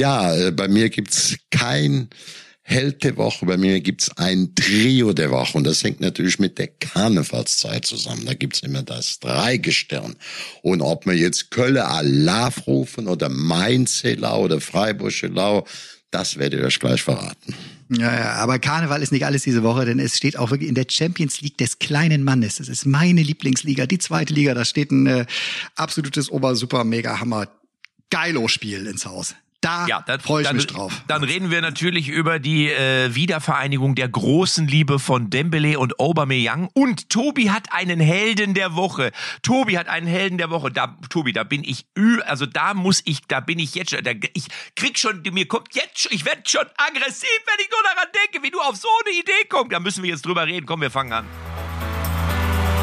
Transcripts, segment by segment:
Ja, äh, bei mir gibt's kein Held der Woche. Bei mir gibt's ein Trio der Woche und das hängt natürlich mit der Karnevalszeit zusammen. Da gibt's immer das Dreigestirn. Und ob wir jetzt Kölle Alarv rufen oder Mainzelau oder Freiburg-Lau, das werdet ihr euch gleich verraten. Ja, ja, aber Karneval ist nicht alles diese Woche, denn es steht auch wirklich in der Champions League des kleinen Mannes. Das ist meine Lieblingsliga, die zweite Liga. Da steht ein äh, absolutes Ober-Super-Mega-Hammer Geilo-Spiel ins Haus. Da ja, freue ich dann, mich drauf. Dann reden wir natürlich über die äh, Wiedervereinigung der großen Liebe von Dembele und Aubameyang. Und Tobi hat einen Helden der Woche. Tobi hat einen Helden der Woche. Da, Tobi, da bin ich ü, also da muss ich, da bin ich jetzt schon, da, ich krieg schon, mir kommt jetzt, schon, ich werde schon aggressiv, wenn ich nur daran denke, wie du auf so eine Idee kommst. Da müssen wir jetzt drüber reden. Komm, wir fangen an.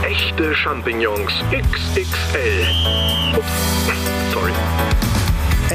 Echte Champignons XXL. Ups.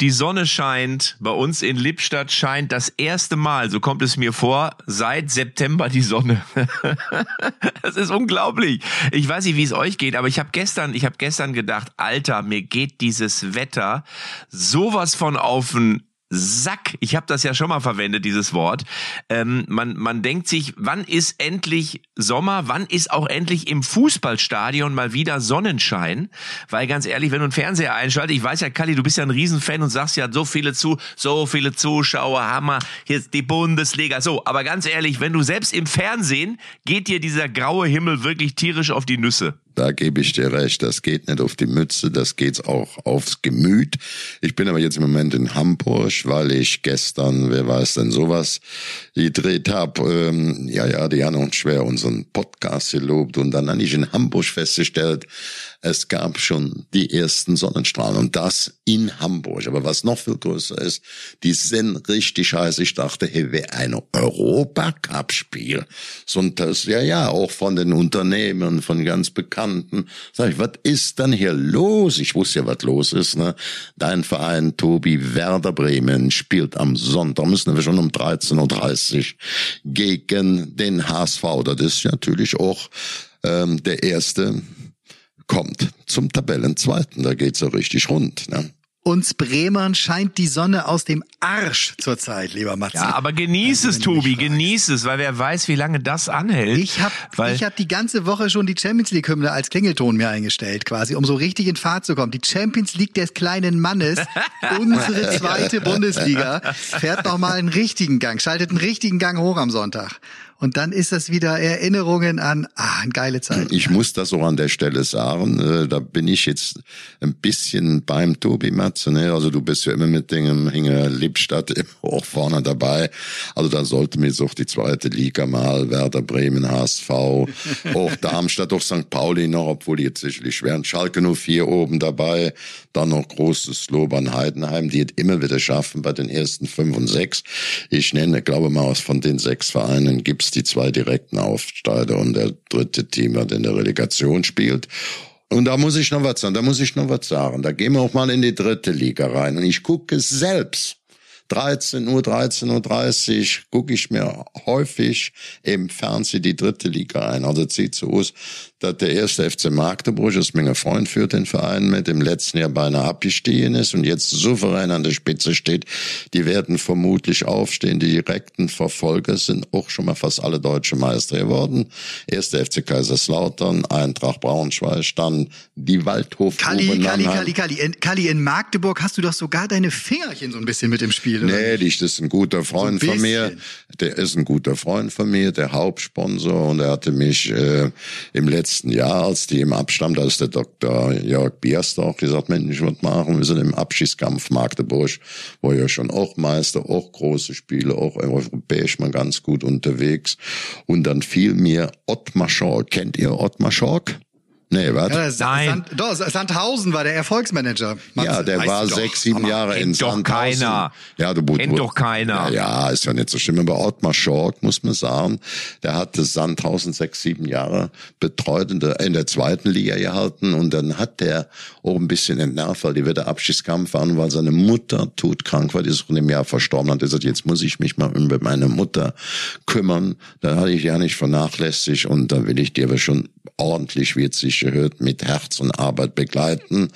die Sonne scheint, bei uns in Lippstadt scheint das erste Mal, so kommt es mir vor, seit September die Sonne. das ist unglaublich. Ich weiß nicht, wie es euch geht, aber ich habe gestern, ich habe gestern gedacht, Alter, mir geht dieses Wetter sowas von auf den Sack, ich habe das ja schon mal verwendet, dieses Wort. Ähm, man, man denkt sich, wann ist endlich Sommer, wann ist auch endlich im Fußballstadion mal wieder Sonnenschein? Weil ganz ehrlich, wenn du einen Fernseher einschaltest, ich weiß ja, Kalli, du bist ja ein Riesenfan und sagst ja, so viele zu, so viele Zuschauer, Hammer, hier ist die Bundesliga, so. Aber ganz ehrlich, wenn du selbst im Fernsehen, geht dir dieser graue Himmel wirklich tierisch auf die Nüsse. Da gebe ich dir recht. Das geht nicht auf die Mütze, das geht auch aufs Gemüt. Ich bin aber jetzt im Moment in Hamburg, weil ich gestern, wer weiß denn sowas, gedreht habe. Ähm, ja, ja, die haben uns schwer unseren Podcast gelobt und dann habe ich in Hamburg festgestellt, es gab schon die ersten Sonnenstrahlen und das in Hamburg. Aber was noch viel größer ist, die sind richtig heiß. Ich dachte, hey, wäre ein Europacup-Spiel. So das, ja, ja, auch von den Unternehmen, von ganz Bekannten. Sag ich, was ist denn hier los? Ich wusste ja, was los ist, ne? Dein Verein, Tobi Werder Bremen, spielt am Sonntag, müssen wir schon um 13.30 Uhr gegen den HSV. Das ist natürlich auch ähm, der erste kommt zum Tabellenzweiten. Da geht's so richtig rund. Ne? Uns Bremern scheint die Sonne aus dem Arsch zurzeit, lieber Matze. Ja, aber genieß also, es, Tobi, genieß es, weil wer weiß, wie lange das anhält. Ich habe ich hab die ganze Woche schon die Champions League Hymne als Klingelton mir eingestellt, quasi, um so richtig in Fahrt zu kommen. Die Champions League des kleinen Mannes, unsere zweite Bundesliga, fährt noch mal einen richtigen Gang, schaltet einen richtigen Gang hoch am Sonntag. Und dann ist das wieder Erinnerungen an ah, eine geile Zeit. Ich muss das auch an der Stelle sagen. Äh, da bin ich jetzt ein bisschen beim Tobi Matze. Ne? Also du bist ja immer mit dem Hinger Lippstadt auch vorne dabei. Also da sollte mir so die zweite Liga mal, Werder Bremen, HSV, auch Darmstadt, auch St. Pauli noch, obwohl die jetzt sicherlich schweren. Schalke nur vier oben dabei. Dann noch großes Lob an Heidenheim, die es immer wieder schaffen bei den ersten fünf und sechs. Ich nenne, glaube mal, von den sechs Vereinen gibt's die zwei direkten Aufsteiger und der dritte Team, der in der Relegation spielt. Und da muss ich noch was sagen, da muss ich noch was sagen. Da gehen wir auch mal in die dritte Liga rein. Und ich gucke selbst 13 Uhr, 13.30 Uhr gucke ich mir häufig im Fernsehen die dritte Liga ein. Also aus, dass der erste FC Magdeburg, das Menge Freund führt den Verein mit, im letzten Jahr beinahe abgestiegen ist und jetzt souverän an der Spitze steht. Die werden vermutlich aufstehen. Die direkten Verfolger sind auch schon mal fast alle deutsche Meister geworden. Erster FC Kaiserslautern, Eintracht Braunschweig, dann die Waldhof. Kali, Kali, Kali, Kali, in, Kali, in Magdeburg hast du doch sogar deine Fingerchen so ein bisschen mit im Spiel. Oder? Nee, das ist ein guter Freund so ein von mir. Der ist ein guter Freund von mir, der Hauptsponsor und er hatte mich äh, im letzten letzten Jahr, als die im Abstand, da ist der Dr. Jörg Biersdorf gesagt, Mensch, würde machen, wir sind im Abschießkampf Magdeburg, wo ja schon auch Meister, auch große Spiele, auch europäisch mal ganz gut unterwegs. Und dann fiel mir Ottmar Schork. Kennt ihr Ottmar Schork? Nee, was? Ja, Ja, Nein. Sand, doch, Sandhausen war der Erfolgsmanager. Matze. der weißt war doch. sechs, sieben Aber Jahre in kennt doch Sandhausen. keiner. Ja, du Kennt doch keiner. Ja, ja, ist ja nicht so schlimm. Aber Ottmar Schork, muss man sagen, der hatte Sandhausen sechs, sieben Jahre betreut in der, in der zweiten Liga gehalten und dann hat der auch ein bisschen entnervt, weil die wieder Abschiedskampf waren, weil seine Mutter todkrank war, die ist in dem Jahr verstorben hat. Er sagt, jetzt muss ich mich mal um meine Mutter kümmern. Da hatte ich ja nicht vernachlässigt und da will ich dir aber schon ordentlich, wie es sich gehört, mit Herz und Arbeit begleiten.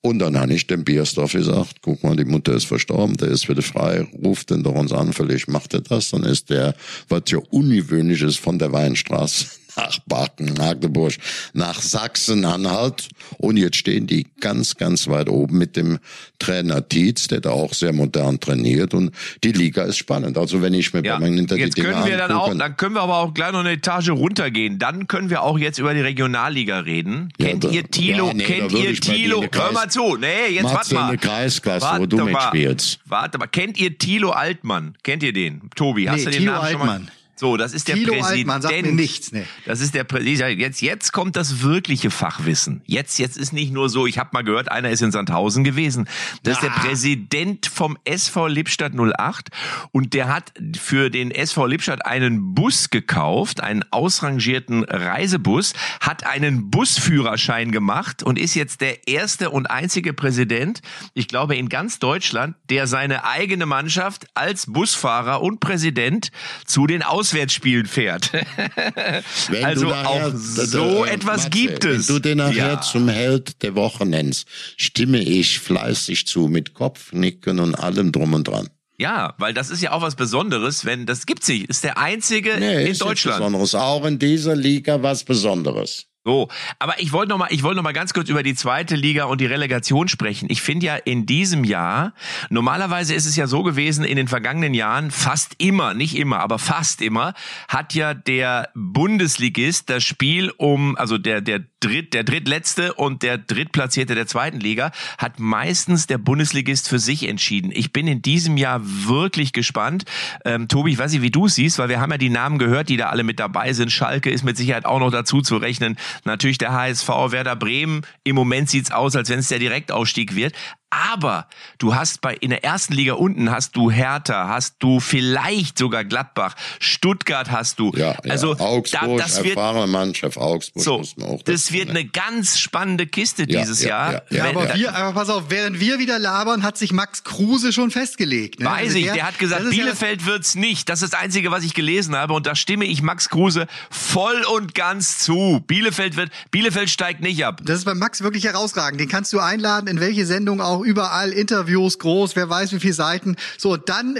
Und dann habe ich dem Biersdorf gesagt, guck mal, die Mutter ist verstorben, der ist wieder frei, ruft den doch uns an, vielleicht macht er das. Dann ist der, was ja ungewöhnlich ist, von der Weinstraße nach Baken, Magdeburg, nach Sachsen-Anhalt. Und jetzt stehen die ganz, ganz weit oben mit dem Trainer Tietz, der da auch sehr modern trainiert. Und die Liga ist spannend. Also wenn ich mir Ja, bei meinen hinter die jetzt können wir dann auch, dann können wir aber auch gleich noch eine Etage runtergehen. Dann können wir auch jetzt über die Regionalliga reden. Ja, kennt da- ihr Tilo? ja, nee, kennt ihr in der Hör mal Kreis- zu. Nee, jetzt warte mal. Kreisklasse, wo Warte du mal. mitspielst. Warte mal, kennt ihr Tilo Altmann? Kennt ihr den? Tobi, hast Nee, du den Thilo Namen schon mal? So, das ist der Thilo Präsident. Altmann sagt mir nichts, nee. Das ist der Präsident. Jetzt, jetzt kommt das wirkliche Fachwissen. Jetzt, jetzt ist nicht nur so, ich habe mal gehört, einer ist in Sandhausen gewesen. Das ist der Präsident vom SV Lippstadt 08 und der hat für den SV Lippstadt einen Bus gekauft, einen ausrangierten Reisebus, hat einen Busführerschein gemacht und ist jetzt der erste und einzige Präsident, ich glaube in ganz Deutschland, der seine eigene Mannschaft als Busfahrer und Präsident zu den Auswärtsspielen fährt. Wenn also du nachher- auch so äh, etwas Matze, gibt es. Wenn du den nachher Ja. zum Held der Woche nennst, stimme ich fleißig zu, mit Kopfnicken und allem drum und dran. Ja, weil das ist ja auch was Besonderes, wenn das gibt's nicht. Ist der einzige Nee, in ist Deutschland. Besonderes. Auch in dieser Liga was Besonderes. So, aber ich wollte noch mal, ich wollte noch mal ganz kurz über die zweite Liga und die Relegation sprechen. Ich finde ja in diesem Jahr, normalerweise ist es ja so gewesen, in den vergangenen Jahren fast immer, nicht immer, aber fast immer, hat ja der Bundesligist das Spiel um, also der der dritt, der drittletzte und der drittplatzierte der zweiten Liga hat meistens der Bundesligist für sich entschieden. Ich bin in diesem Jahr wirklich gespannt. Ähm, Tobi, ich weiß nicht, wie du es siehst, weil wir haben ja die Namen gehört, die da alle mit dabei sind. Schalke ist mit Sicherheit auch noch dazu zu rechnen. Natürlich der HSV, Werder Bremen. Im Moment sieht's aus, als wenn es der Direktausstieg wird. Aber du hast bei in der ersten Liga unten hast du Hertha, hast du vielleicht sogar Gladbach, Stuttgart hast du. Ja, ja. also Augsburg, da, das wird erfahrene Mannschaft Augsburg so, muss man auch das dazu wird eine ganz spannende Kiste Ja, dieses ja, Jahr. ja, aber, da- wir, aber pass auf, während wir wieder labern, hat sich Max Kruse schon festgelegt. Ne? Weiß Also ich, der hat gesagt, das Bielefeld wird's nicht. Das ist das Einzige, was ich gelesen habe. Und da stimme ich Max Kruse voll und ganz zu. Bielefeld wird, Bielefeld steigt nicht ab. Das ist bei Max wirklich herausragend. Den kannst du einladen, in welche Sendung auch, überall, Interviews, groß, wer weiß wie viele Seiten. So, dann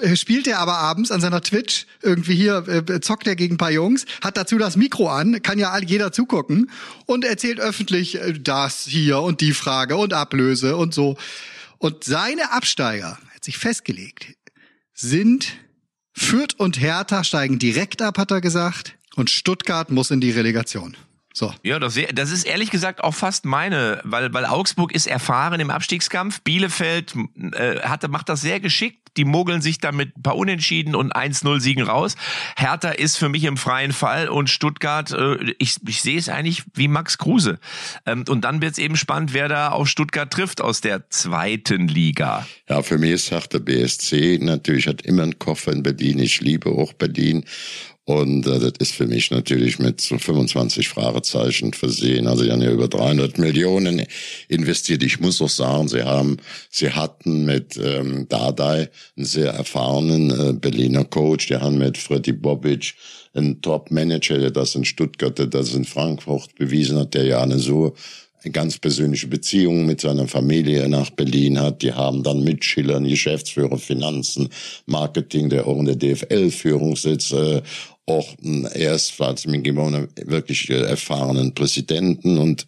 äh, spielt er aber abends an seiner Twitch irgendwie hier, äh, zockt er gegen ein paar Jungs, hat dazu das Mikro an, kann ja jeder zugucken und erzählt öffentlich äh, das hier und die Frage und Ablöse und so. Und seine Absteiger, hat sich festgelegt, sind Fürth und Hertha steigen direkt ab, hat er gesagt, und Stuttgart muss in die Relegation. So. Ja, das, das ist ehrlich gesagt auch fast meine, weil, weil Augsburg ist erfahren im Abstiegskampf. Bielefeld äh, hatte, macht das sehr geschickt. Die mogeln sich dann mit ein paar Unentschieden und 1-0 Siegen raus. Hertha ist für mich im freien Fall und Stuttgart, äh, ich, ich sehe es eigentlich wie Max Kruse. Ähm, und dann wird es eben spannend, wer da auf Stuttgart trifft aus der zweiten Liga. Ja, für mich ist Hertha BSC natürlich hat immer einen Koffer in Berlin. Ich liebe auch Berlin. Und äh, das ist für mich natürlich mit so 25 Fragezeichen versehen. Also die haben ja über 300 Millionen investiert. Ich muss auch sagen, sie haben, sie hatten mit ähm, Dardai einen sehr erfahrenen äh, Berliner Coach. Die haben mit Freddy Bobic einen Top-Manager, der das in Stuttgart, der das in Frankfurt bewiesen hat, der ja eine so ganz persönliche Beziehung mit seiner Familie nach Berlin hat. Die haben dann mit Schiller einen Geschäftsführer Finanzen, Marketing, der auch in der DFL-Führung sitzt, äh, auch ein erst Vladimir Gimona wirklich äh, erfahrenen Präsidenten und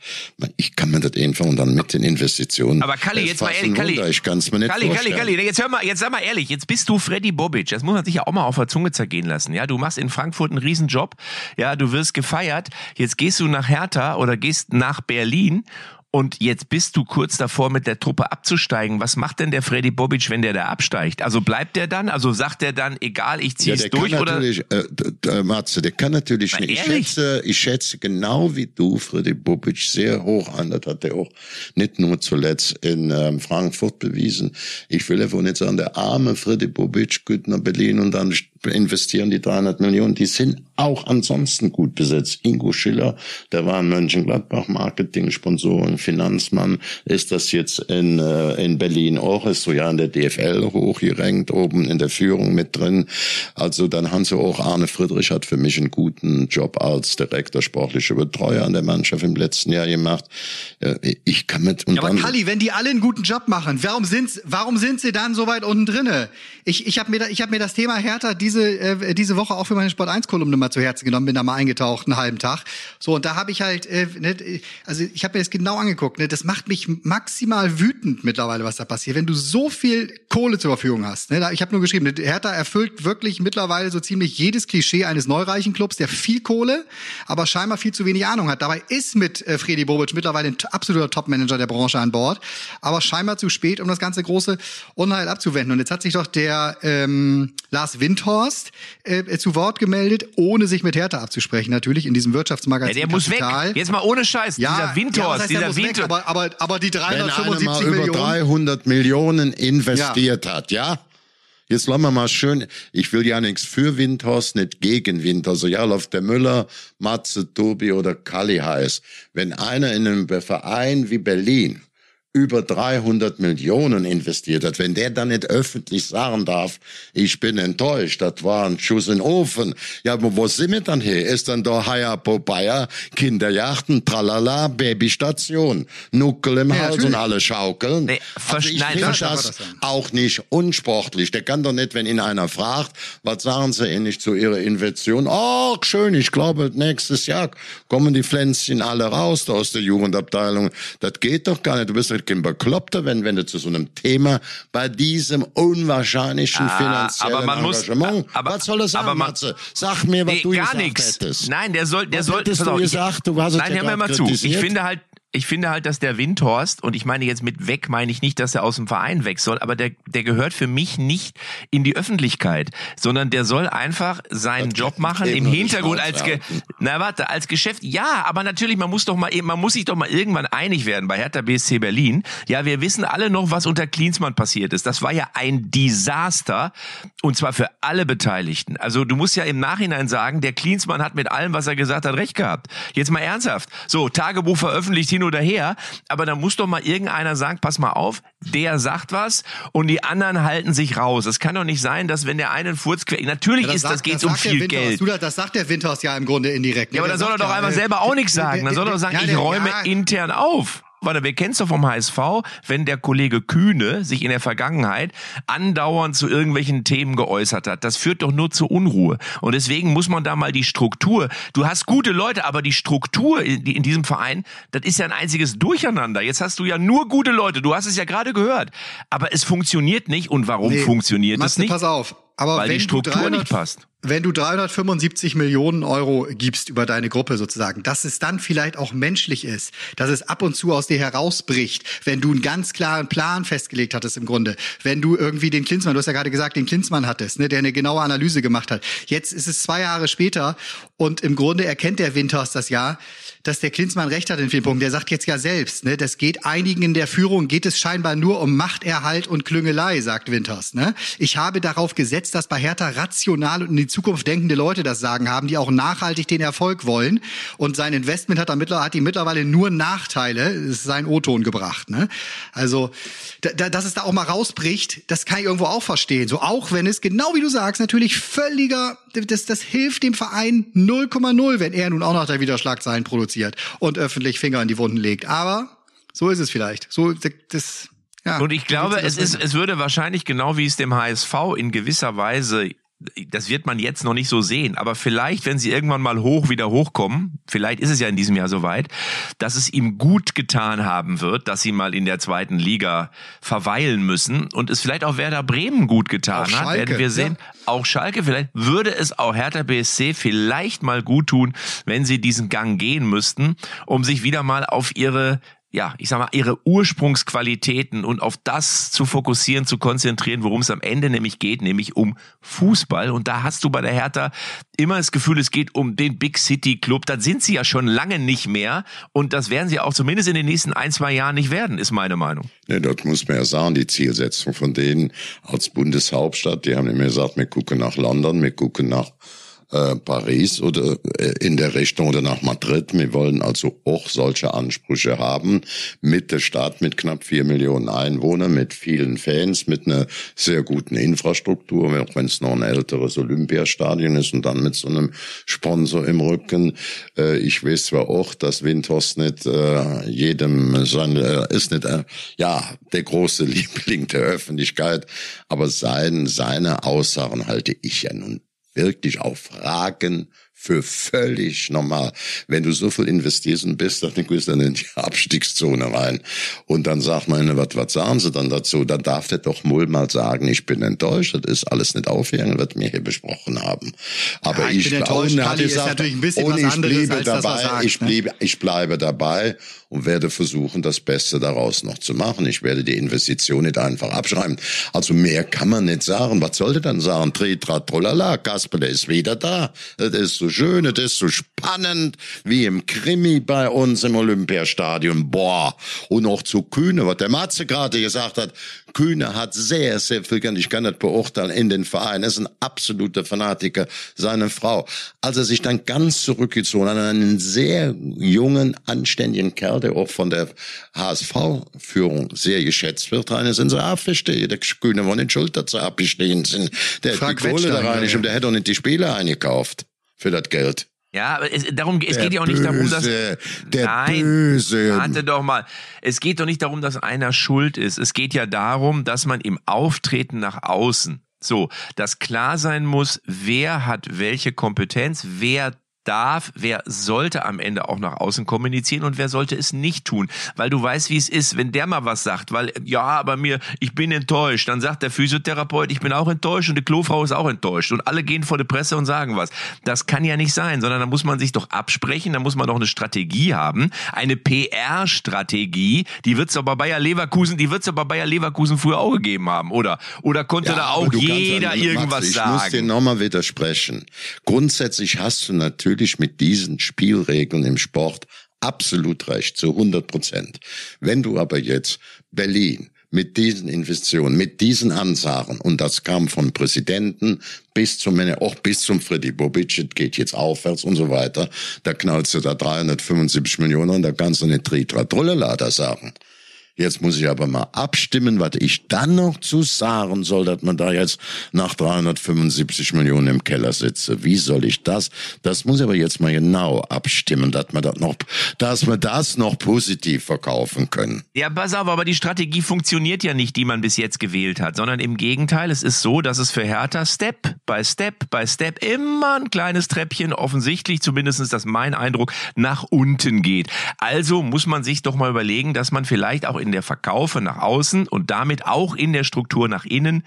ich kann mir das einfach und dann mit den Investitionen. Aber Kalli, jetzt mal ehrlich, Kalli. Wunder. Ich kann es mir nicht Kalli, Kalli. Kalli, jetzt hör mal, jetzt sag mal ehrlich, jetzt bist du Freddy Bobic. Das muss man sich ja auch mal auf der Zunge zergehen lassen. Ja, du machst in Frankfurt einen Riesenjob. Ja, du wirst gefeiert. Jetzt gehst du nach Hertha oder gehst nach Berlin Und jetzt bist du kurz davor, mit der Truppe abzusteigen. Was macht denn der Freddy Bobic, wenn der da absteigt? Also bleibt der dann? Also sagt der dann, egal, ich zieh's der durch kann oder? äh, d- Matze, der kann natürlich Na, nicht. Ich schätze, ich schätze genau wie du Freddy Bobic sehr hoch an. Das hat er auch nicht nur zuletzt in ähm, Frankfurt bewiesen. Ich will einfach nicht sagen, der arme Freddy Bobic geht nach Berlin und dann investieren die 300 Millionen. Die sind auch ansonsten gut besetzt. Ingo Schiller, der war in Mönchengladbach Marketing, Sponsoren, Finanzmann, ist das jetzt in, äh, in Berlin auch, ist so ja in der DFL hochgerankt, oben in der Führung mit drin. Also dann haben sie auch Arne Friedrich hat für mich einen guten Job als Direktor sportlicher Betreuer an der Mannschaft im letzten Jahr gemacht. Äh, Ich kann mit und Ja, aber Kalli, wenn die alle einen guten Job machen, warum sind, warum sind sie dann so weit unten drinne? Ich, ich habe mir, ich hab mir das Thema Hertha diese, äh, diese Woche auch für meine Sport 1 Kolumne mal zu Herzen genommen, bin da mal eingetaucht, einen halben Tag. So, und da habe ich halt, äh, ne, also ich habe mir das genau angeguckt, ne, das macht mich maximal wütend mittlerweile, was da passiert. Wenn du so viel Kohle zur Verfügung hast, ne, da- ich habe nur geschrieben, ne, Hertha erfüllt wirklich mittlerweile so ziemlich jedes Klischee eines neureichen Clubs, der viel Kohle, aber scheinbar viel zu wenig Ahnung hat. Dabei ist mit äh, Freddy Bobic mittlerweile ein absoluter Topmanager der Branche an Bord, aber scheinbar zu spät, um das ganze große Unheil abzuwenden. Und jetzt hat sich doch der ähm, Lars Windhorst äh, zu Wort gemeldet, ohne sich mit Hertha abzusprechen, natürlich in diesem Ja, Wirtschaftsmagazin. der muss weg. Kapital. Jetzt mal ohne Scheiß. Ja, dieser ja, Windhorst, heißt, der dieser muss weg, Windhorst. aber, aber, aber die wenn einer 375 mal über Millionen. 300 Millionen investiert hat, ja? Jetzt lassen wir mal schön, ich will ja nichts für Windhorst, nicht gegen Windhorst. Egal, ob der Müller, Matze, Tobi oder Kalli heißt. Wenn einer in einem Verein wie Berlin über 300 Millionen investiert hat, wenn der dann nicht öffentlich sagen darf, ich bin enttäuscht, das war ein Schuss in den Ofen. Ja, aber wo sind wir dann hier? Ist dann da Hayapo Bayer, Kinderjachten, tralala, Babystation, Nuckel im Ja, Hals natürlich. und alle schaukeln. Nee, also ich finde das das auch nicht unsportlich. Der kann doch nicht, wenn ihn einer fragt, was sagen Sie ähnlich zu Ihrer Investition? Oh, schön, ich glaube, nächstes Jahr kommen die Pflänzchen alle raus da aus der Jugendabteilung. Das geht doch gar nicht. Du bist doch kein Bekloppter, wenn, wenn du zu so einem Thema bei diesem unwahrscheinlichen Ah, finanziellen aber man muss- Engagement. aber- was soll das sagen, aber man- Matze? Sag mir, was Nee, du gar gesagt nichts. hättest. Nein, der soll, der Was soll. hättest du ich- gesagt? Du hast es Nein, ja hör mir mal zu. Ich finde halt, ich finde halt, dass der Windhorst, und ich meine jetzt mit weg, meine ich nicht, dass er aus dem Verein weg soll, aber der, der gehört für mich nicht in die Öffentlichkeit, sondern der soll einfach seinen Das Job machen im Hintergrund als, Ge na warte, als Geschäft. Ja, aber natürlich, man muss doch mal, eben- man muss sich doch mal irgendwann einig werden bei Hertha BSC Berlin. Ja, wir wissen alle noch, was unter Klinsmann passiert ist. Das war ja ein Desaster und zwar für alle Beteiligten. Also du musst ja im Nachhinein sagen, der Klinsmann hat mit allem, was er gesagt hat, recht gehabt. Jetzt mal ernsthaft. So, Tagebuch veröffentlicht hin oder her, aber da muss doch mal irgendeiner sagen, pass mal auf, der sagt was und die anderen halten sich raus. Es kann doch nicht sein, dass wenn der einen Furz quer, natürlich Ja, das ist, das sagt- geht das um sagt der viel Windhorst. Geld. Du, das- sagt der Windhorst ja im Grunde indirekt. ne? Ja, aber dann soll er doch einfach äh, selber auch nichts sagen. Dann soll er doch sagen, ja, ich räume ja, intern auf. Warte, wir kennen es doch vom HSV, wenn der Kollege Kühne sich in der Vergangenheit andauernd zu irgendwelchen Themen geäußert hat. Das führt doch nur zu Unruhe. Und deswegen muss man da mal die Struktur, du hast gute Leute, aber die Struktur in, in diesem Verein, das ist ja ein einziges Durcheinander. Jetzt hast du ja nur gute Leute, du hast es ja gerade gehört. Aber es funktioniert nicht. Und warum Nee, funktioniert es nicht? Pass auf. Aber Weil wenn die du Struktur 300 nicht passt. Wenn du 375 Millionen Euro gibst über deine Gruppe sozusagen, dass es dann vielleicht auch menschlich ist, dass es ab und zu aus dir herausbricht, wenn du einen ganz klaren Plan festgelegt hattest im Grunde, wenn du irgendwie den Klinsmann, du hast ja gerade gesagt, den Klinsmann hattest, ne, der eine genaue Analyse gemacht hat. Jetzt ist es zwei Jahre später und im Grunde erkennt der Windhorst das ja, dass der Klinsmann recht hat in vielen Punkten. Der sagt jetzt ja selbst, ne, das geht einigen in der Führung, geht es scheinbar nur um Machterhalt und Klüngelei, sagt Windhorst. Ne? Ich habe darauf gesetzt, dass bei Hertha rational und die Zukunft denkende Leute das Sagen haben, die auch nachhaltig den Erfolg wollen. Und sein Investment hat, er mittlerweile, hat ihm mittlerweile nur Nachteile, ist sein O-Ton gebracht. Ne? Also, da, da, dass es da auch mal rausbricht, das kann ich irgendwo auch verstehen. So auch wenn es, genau wie du sagst, natürlich völliger, das, das hilft dem Verein 0,0, wenn er nun auch noch da wieder Schlagzeilen produziert und öffentlich Finger in die Wunden legt. Aber so ist es vielleicht. So, das, ja. Und ich glaube, es ist, es würde wahrscheinlich genau wie es dem HSV in gewisser Weise das wird man jetzt noch nicht so sehen, aber vielleicht, wenn sie irgendwann mal hoch wieder hochkommen, vielleicht ist es ja in diesem Jahr soweit, dass es ihm gut getan haben wird, dass sie mal in der zweiten Liga verweilen müssen und es vielleicht auch Werder Bremen gut getan Auch hat, Schalke, werden wir sehen. Auch Schalke, vielleicht würde es auch Hertha BSC vielleicht mal gut tun, wenn sie diesen Gang gehen müssten, um sich wieder mal auf ihre ja, ich sag mal, ihre Ursprungsqualitäten und auf das zu fokussieren, zu konzentrieren, worum es am Ende nämlich geht, nämlich um Fußball. Und da hast du bei der Hertha immer das Gefühl, es geht um den Big City Club. Das sind sie ja schon lange nicht mehr. Und das werden sie auch zumindest in den nächsten ein, zwei Jahren nicht werden, ist meine Meinung. Ja, dort muss man ja sagen, die Zielsetzung von denen als Bundeshauptstadt, die haben immer gesagt, wir gucken nach London, wir gucken nach äh, Paris oder äh, in der Richtung oder nach Madrid. Wir wollen also auch solche Ansprüche haben mit der Stadt mit knapp vier Millionen Einwohnern, mit vielen Fans, mit einer sehr guten Infrastruktur, auch wenn es noch ein älteres Olympiastadion ist und dann mit so einem Sponsor im Rücken. Äh, ich weiß zwar auch, dass Windhorst nicht jedem sein, äh, ist nicht ja der große Liebling der Öffentlichkeit, aber sein, seine Aussagen halte ich ja nun wirklich auf Fragen für völlig normal. Wenn du so viel investierst und bist, dann gehst du dann in die Abstiegszone rein. Und dann sagt man, was, was sagen sie dann dazu? Dann darf der doch wohl mal sagen, ich bin enttäuscht, das ist alles nicht aufgegangen, was wir hier besprochen haben. Aber ja, ich, ich bin enttäuscht, Kalli ist natürlich ein bisschen was anderes als dabei, das, sagt, ich, ne? ich bleibe dabei und werde versuchen, das Beste daraus noch zu machen. Ich werde die Investition nicht einfach abschreiben. Also mehr kann man nicht sagen. Was sollte dann sagen? Tritra, trolala, Kasper, der ist wieder da. Das ist so schön, das ist so spannend, wie im Krimi bei uns im Olympiastadion. Boah. Und auch zu Kühne, was der Matze gerade gesagt hat. Kühne hat sehr, sehr viel, ich kann das beurteilen, in den Verein. Er ist ein absoluter Fanatiker, seine Frau. Als er sich dann ganz zurückgezogen hat, einen sehr jungen, anständigen Kerl der auch von der HSV-Führung sehr geschätzt wird, rein sind sie abgestehen. Der Kühne war nicht schuld, dass sie abgestehen sind. Der Frank hat die Kohle da rein ja. und der hätte auch nicht die Spiele eingekauft für das Geld. Ja, aber es, darum, es geht ja auch nicht darum, dass. Der nein, Böse. Warte doch mal. Es geht doch nicht darum, dass einer schuld ist. Es geht ja darum, dass man im Auftreten nach außen so, dass klar sein muss, wer hat welche Kompetenz, wer darf, wer sollte am Ende auch nach außen kommunizieren und wer sollte es nicht tun. Weil du weißt, wie es ist, wenn der mal was sagt, weil, ja, aber mir, ich bin enttäuscht, dann sagt der Physiotherapeut, ich bin auch enttäuscht und die Klofrau ist auch enttäuscht und alle gehen vor die Presse und sagen was. Das kann ja nicht sein, sondern da muss man sich doch absprechen, da muss man doch eine Strategie haben, eine PR-Strategie, die wird's aber bei Bayer Leverkusen, die wird's aber bei Bayer Leverkusen früher auch gegeben haben, oder? Oder konnte ja, da auch jeder kannst, irgendwas Max, sagen? Ich muss dir nochmal widersprechen. Grundsätzlich hast du natürlich natürlich mit diesen Spielregeln im Sport absolut recht, zu 100 Prozent. Wenn du aber jetzt Berlin mit diesen Investitionen, mit diesen Ansagen, und das kam vom Präsidenten bis zum, auch bis zum Freddy Bobic, geht jetzt aufwärts und so weiter, da knallst du da 375 Millionen und da kannst du nicht Tritra Trullelada sagen. Jetzt muss ich aber mal abstimmen, was ich dann noch zu sagen soll, dass man da jetzt nach 375 Millionen im Keller sitze. Wie soll ich das? Das muss ich aber jetzt mal genau abstimmen, dass man das noch, dass wir das noch positiv verkaufen können. Ja, pass auf, aber die Strategie funktioniert ja nicht, die man bis jetzt gewählt hat, sondern im Gegenteil, es ist so, dass es für Hertha Step by Step by Step immer ein kleines Treppchen, offensichtlich, zumindest ist das mein Eindruck, nach unten geht. Also muss man sich doch mal überlegen, dass man vielleicht auch in in der Verkaufe nach außen und damit auch in der Struktur nach innen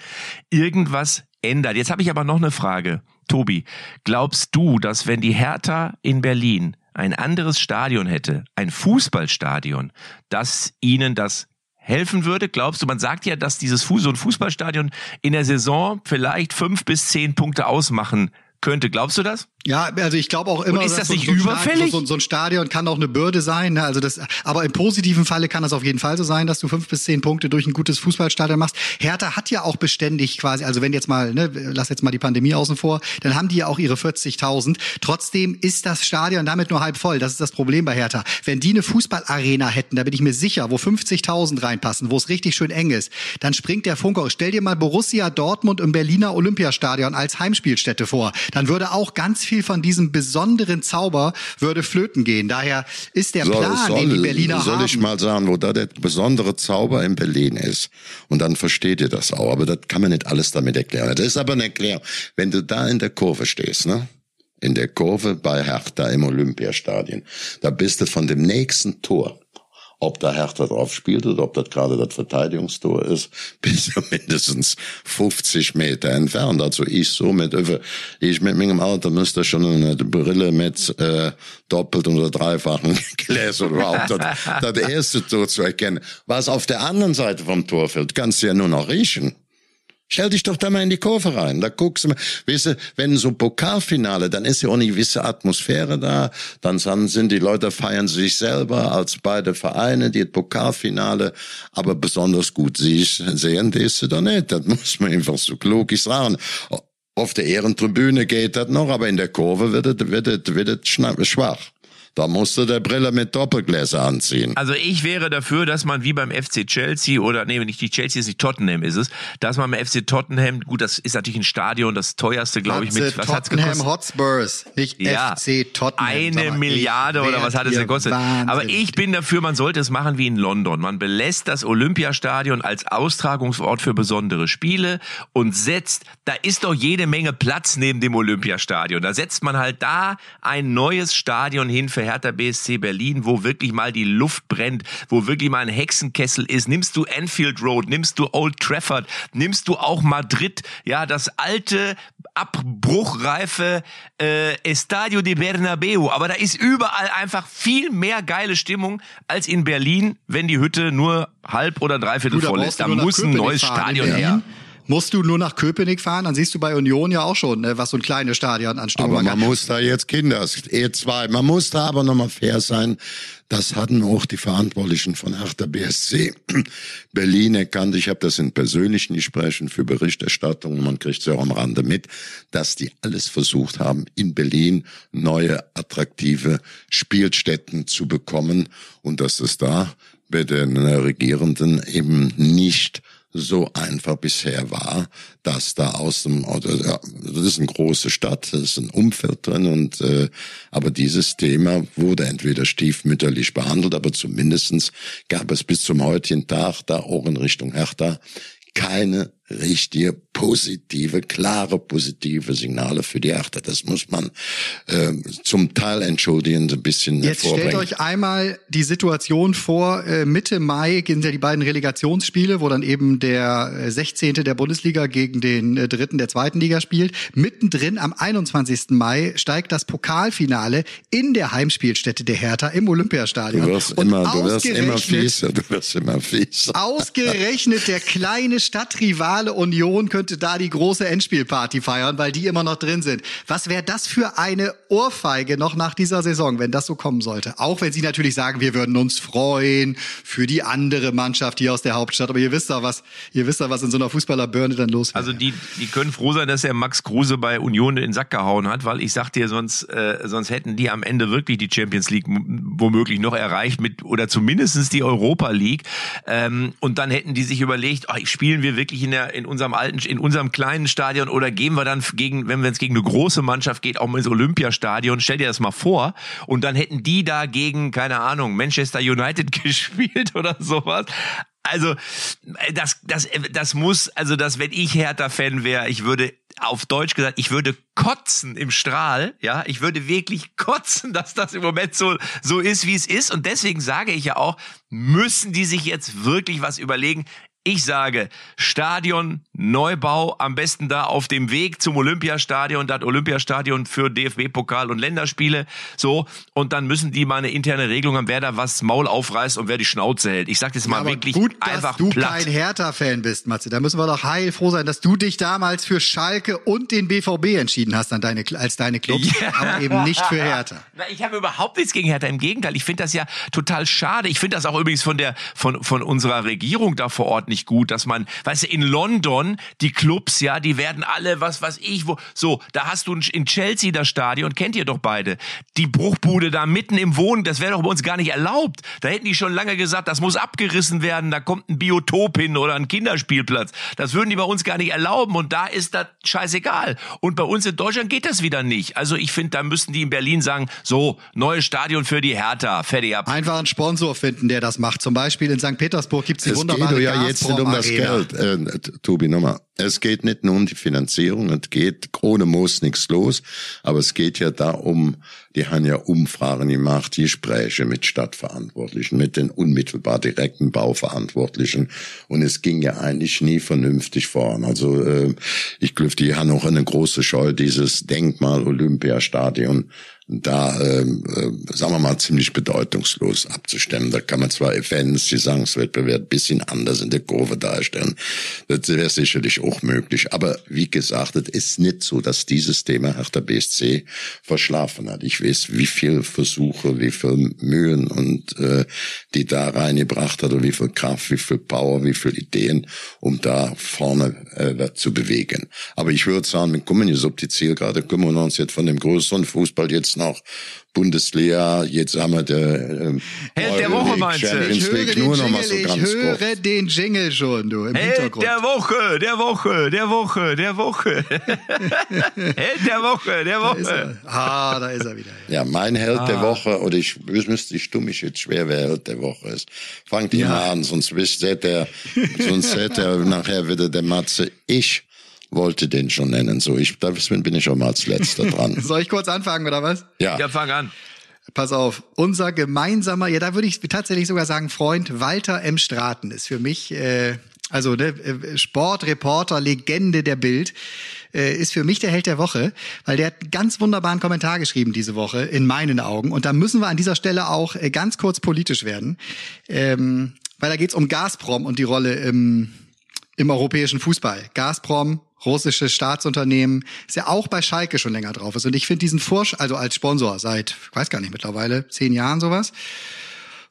irgendwas ändert. Jetzt habe ich aber noch eine Frage. Tobi, glaubst du, dass wenn die Hertha in Berlin ein anderes Stadion hätte, ein Fußballstadion, dass ihnen das helfen würde? Glaubst du, man sagt ja, dass dieses Fuß- und Fußballstadion in der Saison vielleicht fünf bis zehn Punkte ausmachen könnte. Glaubst du das? Ja, also ich glaube auch immer, Und ist das so, nicht so überfällig? So, so, ein Stadion kann auch eine Bürde sein. Ne? Also das, aber im positiven Falle kann das auf jeden Fall so sein, dass du fünf bis zehn Punkte durch ein gutes Fußballstadion machst. Hertha hat ja auch beständig quasi, also wenn jetzt mal, ne, lass jetzt mal die Pandemie außen vor, dann haben die ja auch ihre 40.000. Trotzdem ist das Stadion damit nur halb voll. Das ist das Problem bei Hertha. Wenn die eine Fußballarena hätten, da bin ich mir sicher, wo 50.000 reinpassen, wo es richtig schön eng ist, dann springt der Funker. Stell dir mal Borussia Dortmund im Berliner Olympiastadion als Heimspielstätte vor. Dann würde auch ganz viel von diesem besonderen Zauber würde flöten gehen. Daher ist der Plan, soll, den die Berliner soll haben. Soll ich mal sagen, wo da der besondere Zauber in Berlin ist? Und dann versteht ihr das auch. Aber das kann man nicht alles damit erklären. Das ist aber eine Erklärung. Wenn du da in der Kurve stehst, ne? In der Kurve bei Hertha im Olympiastadion, da bist du von dem nächsten Tor ob da Hertha drauf spielt oder ob das gerade das Verteidigungstor ist, bis mindestens 50 Meter entfernt. Also ich so mit ich mit meinem Alter müsste schon eine Brille mit äh, doppelt oder dreifachen Gläser überhaupt das, das erste Tor zu erkennen. Was auf der anderen Seite vom Torfeld kannst du ja nur noch riechen. Stell dich doch da mal in die Kurve rein. Da guckst du mal. Weißt du, wenn so Pokalfinale, dann ist ja auch eine gewisse Atmosphäre da. Dann sind die Leute feiern sich selber als beide Vereine, die Pokalfinale. Aber besonders gut sehen, das du da nicht. Das muss man einfach so klug sagen. Auf der Ehrentribüne geht das noch, aber in der Kurve wird es, wird es, wird es schwach. Da musst du der Brille mit Doppelgläser anziehen. Also ich wäre dafür, dass man wie beim FC Chelsea oder nee, nicht die Chelsea ist nicht Tottenham ist es, dass man beim FC Tottenham, gut, das ist natürlich ein Stadion, das teuerste, glaube ich, mit was hat's gekostet? Tottenham Hotspurs, nicht ja, FC Tottenham. Eine Milliarde oder was hat es gekostet? Aber ich bin dafür, man sollte es machen wie in London. Man belässt das Olympiastadion als Austragungsort für besondere Spiele und setzt, da ist doch jede Menge Platz neben dem Olympiastadion. Da setzt man halt da ein neues Stadion hin für für Hertha BSC Berlin, wo wirklich mal die Luft brennt, wo wirklich mal ein Hexenkessel ist. Nimmst du Enfield Road, nimmst du Old Trafford, nimmst du auch Madrid, ja, das alte, abbruchreife äh, Estadio de Bernabeu. Aber da ist überall einfach viel mehr geile Stimmung als in Berlin, wenn die Hütte nur halb oder dreiviertel du, voll ist. Da muss ein neues Stadion her musst du nur nach Köpenick fahren, dann siehst du bei Union ja auch schon, ne, was so ein kleines Stadion an Stimmung Aber man hat. muss da jetzt Kinder, E2, man muss da aber nochmal fair sein. Das hatten auch die Verantwortlichen von Hertha BSC Berlin erkannt. Ich habe das in persönlichen Gesprächen für Berichterstattung, man kriegt es ja auch am Rande mit, dass die alles versucht haben, in Berlin neue, attraktive Spielstätten zu bekommen und dass es da bei den Regierenden eben nicht so einfach bisher war, dass da aus dem, oder, ja, das ist eine große Stadt, das ist ein Umfeld drin und äh, aber dieses Thema wurde entweder stiefmütterlich behandelt, aber zumindestens gab es bis zum heutigen Tag da auch in Richtung Hertha keine richtige positive, klare positive Signale für die Hertha. Das muss man äh, zum Teil entschuldigend ein bisschen Jetzt stellt euch einmal die Situation vor, äh, Mitte Mai gehen ja die beiden Relegationsspiele, wo dann eben der 16. Äh, der Bundesliga gegen den äh, dritten der zweiten Liga spielt. Mittendrin am 21. Mai steigt das Pokalfinale in der Heimspielstätte der Hertha im Olympiastadion. Du wirst, immer, du wirst immer fieser, du wirst immer fieser. Ausgerechnet der kleine Stadtrivale Rivale Union könnte da die große Endspielparty feiern, weil die immer noch drin sind. Was wäre das für eine Ohrfeige noch nach dieser Saison, wenn das so kommen sollte? Auch wenn Sie natürlich sagen, wir würden uns freuen für die andere Mannschaft hier aus der Hauptstadt. Aber ihr wisst doch was, ihr wisst doch, was in so einer Fußballerbirne dann los. Also die, die können froh sein, dass er Max Kruse bei Union in den Sack gehauen hat, weil ich sag dir, sonst, äh, sonst hätten die am Ende wirklich die Champions League womöglich noch erreicht mit, oder zumindestens die Europa League. Ähm, und dann hätten die sich überlegt, oh, spielen wir wirklich in der in unserem alten, in unserem kleinen Stadion oder gehen wir dann gegen, wenn es gegen eine große Mannschaft geht, auch mal ins Olympiastadion. Stell dir das mal vor. Und dann hätten die da gegen, keine Ahnung, Manchester United gespielt oder sowas. Also das, das, das muss, also das, wenn ich Hertha-Fan wäre, ich würde auf Deutsch gesagt, ich würde kotzen im Strahl, ja, ich würde wirklich kotzen, dass das im Moment so so ist, wie es ist. Und deswegen sage ich ja auch, müssen die sich jetzt wirklich was überlegen. Ich sage, Stadion, Neubau, am besten da auf dem Weg zum Olympiastadion, das Olympiastadion für DFB-Pokal und Länderspiele, so. Und dann müssen die mal eine interne Regelung haben, wer da was Maul aufreißt und wer die Schnauze hält. Ich sag das mal ja, wirklich gut, einfach dass du platt. kein Hertha-Fan bist, Matze. Da müssen wir doch heilfroh sein, dass du dich damals für Schalke und den BVB entschieden hast an deine, als deine Clubs, ja. aber eben nicht für Hertha. Ich habe überhaupt nichts gegen Hertha. Im Gegenteil, ich finde das ja total schade. Ich finde das auch übrigens von der, von, von unserer Regierung da vor Ort nicht gut, dass man, weißt du, in London, die Clubs, ja, die werden alle, was weiß ich, wo, so, da hast du in Chelsea das Stadion, kennt ihr doch beide, die Bruchbude da mitten im Wohnen, das wäre doch bei uns gar nicht erlaubt. Da hätten die schon lange gesagt, das muss abgerissen werden, da kommt ein Biotop hin oder ein Kinderspielplatz. Das würden die bei uns gar nicht erlauben und da ist das scheißegal. Und bei uns in Deutschland geht das wieder nicht. Also ich finde, da müssten die in Berlin sagen, so, neues Stadion für die Hertha, fertig ab. Einfach einen Sponsor finden, der das macht. Zum Beispiel in St. Petersburg gibt es die wunderbare ja jetzt nicht um das Geld, äh, Tobi, nochmal. Es geht nicht nur um die Finanzierung, es geht ohne Moos nichts los, aber es geht ja darum, die haben ja Umfragen gemacht, die Gespräche mit Stadtverantwortlichen, mit den unmittelbar direkten Bauverantwortlichen und es ging ja eigentlich nie vernünftig voran. Also äh, ich glaube, die haben auch eine große Scheu, dieses Denkmal Olympiastadion da, ähm, äh, sagen wir mal, ziemlich bedeutungslos abzustimmen. Da kann man zwar Events, Gesangswettbewerb bisschen anders in der Kurve darstellen. Das wäre sicherlich auch möglich. Aber wie gesagt, es ist nicht so, dass dieses Thema Hertha BSC verschlafen hat. Ich weiß, wie viel Versuche, wie viel Mühen und äh, die da reingebracht hat und wie viel Kraft, wie viel Power, wie viel Ideen, um da vorne äh, zu bewegen. Aber ich würde sagen, wir kommen jetzt auf die Zielgerade, kümmern uns jetzt von dem größeren Fußball jetzt noch Bundesliga, jetzt haben wir der ähm, Held der Woche meinst du? Ich höre den nur noch Jingle, mal so ich ganz höre kurz. den Jingle schon, du, im Held Hintergrund. der Woche, der Woche, der Woche, der Woche. Held der Woche, der Da Woche. er. Ah, da ist er wieder. Ja, mein Held Ah. der Woche, oder ich müsste ich stumm mich jetzt schwer, wer Held der Woche ist. Fangt ihr mal an, sonst wisst ihr, der, sonst seht er nachher wieder der Matze. Ich wollte den schon nennen, so ich, da bin ich auch mal als Letzter dran. Soll ich kurz anfangen, oder was? Ja, Ja, fang an. Pass auf, unser gemeinsamer, ja, da würde ich tatsächlich sogar sagen, Freund Walter M. Straten ist für mich, äh, also ne, äh, Sportreporter, Legende der Bild, äh, ist für mich der Held der Woche, weil der hat einen ganz wunderbaren Kommentar geschrieben diese Woche, in meinen Augen. Und da müssen wir an dieser Stelle auch äh, ganz kurz politisch werden, ähm, weil da geht's um Gazprom und die Rolle im, im europäischen Fußball. Gazprom, russisches Staatsunternehmen, ist ja auch bei Schalke schon länger drauf ist. Und ich finde diesen Vorsch, also als Sponsor seit, ich weiß gar nicht, mittlerweile zehn Jahren sowas.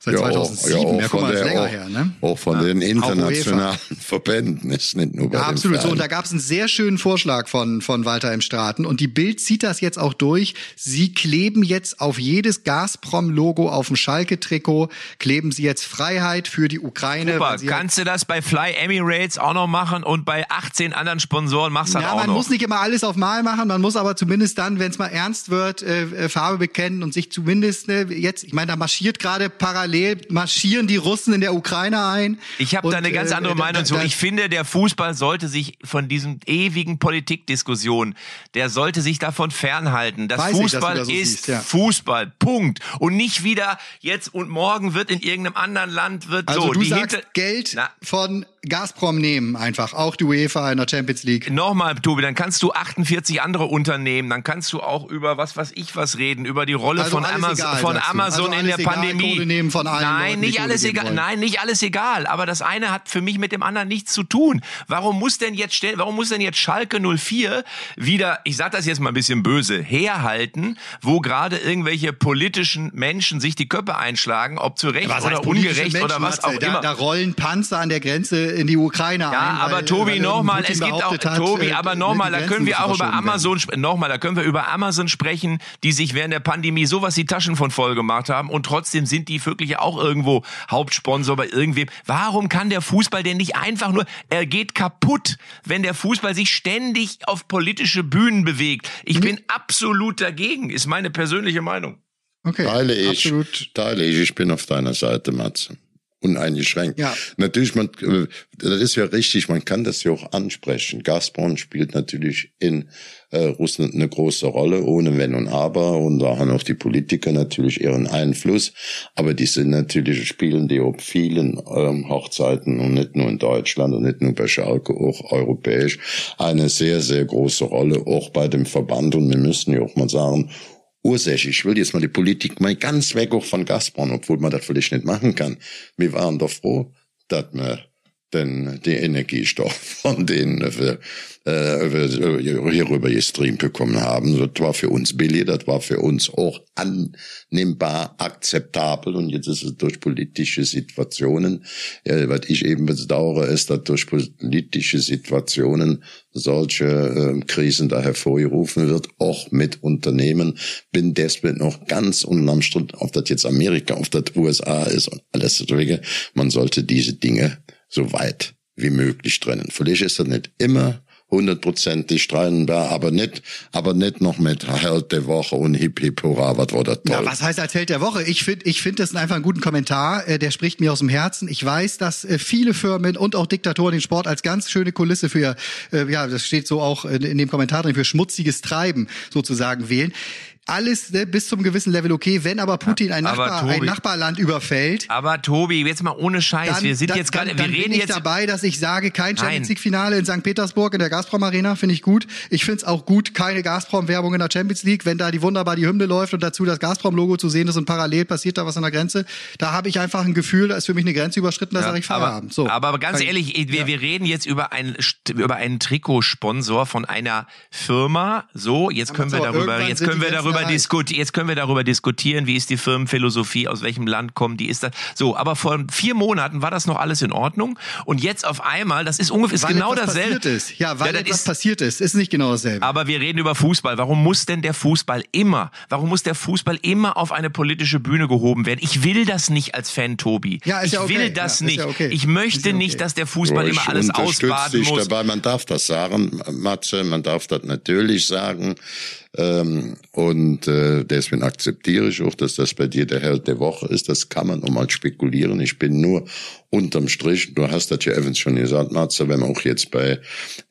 Seit Ja, auch- 2007, ja, ja, auch guck mal, von ist länger auch- her, ne? Auch von den Auch internationalen Verbänden ist nicht nur bei Ja, den absolut. So, und da gab es einen sehr schönen Vorschlag von, von Walter M. Straten. Und die Bild zieht das jetzt auch durch. Sie kleben jetzt auf jedes Gazprom-Logo auf dem Schalke-Trikot, kleben sie jetzt Freiheit für die Ukraine. Super, kannst du das bei Fly Emirates auch noch machen und bei 18 anderen Sponsoren machst du das Ja, auch man noch. muss nicht immer alles auf Mal machen, man muss aber zumindest dann, wenn es mal ernst wird, äh, äh, Farbe bekennen und sich zumindest ne, jetzt, ich meine, da marschiert gerade parallel, marschieren die Russen in der Ukraine ein. Ich habe da eine ganz äh, andere da- Meinung zu. Ich finde, der Fußball sollte sich von diesen ewigen Politikdiskussionen, der sollte sich davon fernhalten. Das Weiß ich, Fußball das so ist siehst, ja. Fußball. Punkt. Und nicht wieder jetzt und morgen wird in irgendeinem anderen Land wird Also so. du die sagst hinter- Geld Na, von Gazprom nehmen einfach, auch die UEFA in der Champions League. Nochmal, Tobi, dann kannst du 48 andere Unternehmen, dann kannst du auch über was weiß ich was reden, über die Rolle Also von Amazon, egal, von. Amazon Also in der egal, Pandemie. Von allen Nein, Leuten, nicht alles egal. wollen. Nein, nicht alles egal. Aber das eine hat für mich mit dem anderen nichts zu tun. Warum muss denn jetzt warum muss denn jetzt Schalke 04 wieder, ich sag das jetzt mal ein bisschen böse, herhalten, wo gerade irgendwelche politischen Menschen sich die Köpfe einschlagen, ob zu Recht Was oder ungerecht oder was Menschen, auch Matze? immer. Da, da rollen Panzer an der Grenze in die Ukraine ein. Ja, aber weil- Tobi, nochmal, es gibt auch, hat, Tobi, äh, aber die nochmal, da können wir auch über. Amazon, nochmal, da können wir über Amazon sprechen, die sich während der Pandemie sowas die Taschen von voll gemacht haben und trotzdem sind die wirklich auch irgendwo Hauptsponsor bei irgendwem. Warum kann der Fußball denn nicht einfach nur, er geht kaputt, wenn der Fußball sich ständig auf politische Bühnen bewegt. Ich Mhm. bin absolut dagegen, ist meine persönliche Meinung. Okay, Teile ich, absolut. teile ich, ich bin auf deiner Seite, Matze. Uneingeschränkt. Ja. Natürlich, man, äh, das ist ja richtig, man kann das ja auch ansprechen. Gazprom spielt natürlich in äh, Russland eine große Rolle, ohne Wenn und Aber. Und da haben auch die Politiker natürlich ihren Einfluss. Aber die sind natürlich, spielen die auf vielen ähm, Hochzeiten und nicht nur in Deutschland und nicht nur bei Schalke, auch europäisch, eine sehr, sehr große Rolle, auch bei dem Verband. Und wir müssen ja auch mal sagen, ursächlich. Ich will jetzt mal die Politik mal ganz weg auch von Gazprom, obwohl man das vielleicht nicht machen kann. Wir waren doch froh, dass wir denn die Energiestoff von denen wir, äh, wir hierüber gestreamt bekommen haben. Das war für uns billig, das war für uns auch annehmbar, akzeptabel und jetzt ist es durch politische Situationen, ja, was ich eben bedauere, ist, dass durch politische Situationen solche äh, Krisen da hervorgerufen wird, auch mit Unternehmen. Bin deswegen noch ganz unterm Strich, ob das jetzt Amerika, ob das USA ist und alles man sollte diese Dinge so weit wie möglich trennen. Vielleicht ist das nicht immer hundertprozentig streitbar, aber nicht, aber nicht noch mit Held der Woche und Hip Hip Hurra, was war das toll. Ja, was heißt als Held der Woche? Ich finde, ich finde das einfach einen guten Kommentar. Äh, Der spricht mir aus dem Herzen. Ich weiß, dass äh, viele Firmen und auch Diktatoren den Sport als ganz schöne Kulisse für, äh, ja, das steht so auch in dem Kommentar drin, für schmutziges Treiben sozusagen wählen. Alles ne, bis zum gewissen Level okay. Wenn aber Putin ein, Aber Nachbar, ein Tobi- Nachbarland überfällt, Aber Tobi, jetzt mal ohne Scheiß, dann, wir sind dann, jetzt gerade, wir dann reden bin ich jetzt dabei, dass ich sage, kein. Champions League Finale in St. Petersburg in der Gazprom Arena finde ich gut. Ich finde es auch gut, keine Gazprom Werbung in der Champions League, wenn da die wunderbar die Hymne läuft und dazu das Gazprom Logo zu sehen ist und parallel passiert da was an der Grenze. Da habe ich einfach ein Gefühl, da ist für mich eine Grenze überschritten, da sage ich aber, Feierabend. So. aber ganz Kann ich- ehrlich, wir, wir reden jetzt über, ein, über einen Trikotsponsor von einer Firma. So, jetzt können wir darüber, jetzt können wir Grenzen darüber diskutieren, jetzt können wir darüber diskutieren, wie ist die Firmenphilosophie, aus welchem Land kommen die, ist das, so, aber vor vier Monaten war das noch alles in Ordnung und jetzt auf einmal, das ist ungefähr, ist weil genau dasselbe. passiert ist. Ja, weil das etwas ist, passiert ist, ist nicht genau dasselbe. aber wir reden über Fußball. Warum muss denn der Fußball immer, warum muss der Fußball immer auf eine politische Bühne gehoben werden? Ich will das nicht als Fan, Tobi. Ja, ist ich ja okay. will das Ja, nicht. ja okay. Ich möchte ja okay. nicht, dass der Fußball Ich immer alles ausbaden dich muss. dabei. Man darf das sagen, Matze, man darf das natürlich sagen. Ähm, und äh, deswegen akzeptiere ich auch, dass das bei dir der Held der Woche ist. Das kann man auch mal spekulieren. Ich bin nur unterm Strich, du hast das ja Evans schon gesagt, Matze, wenn man auch jetzt bei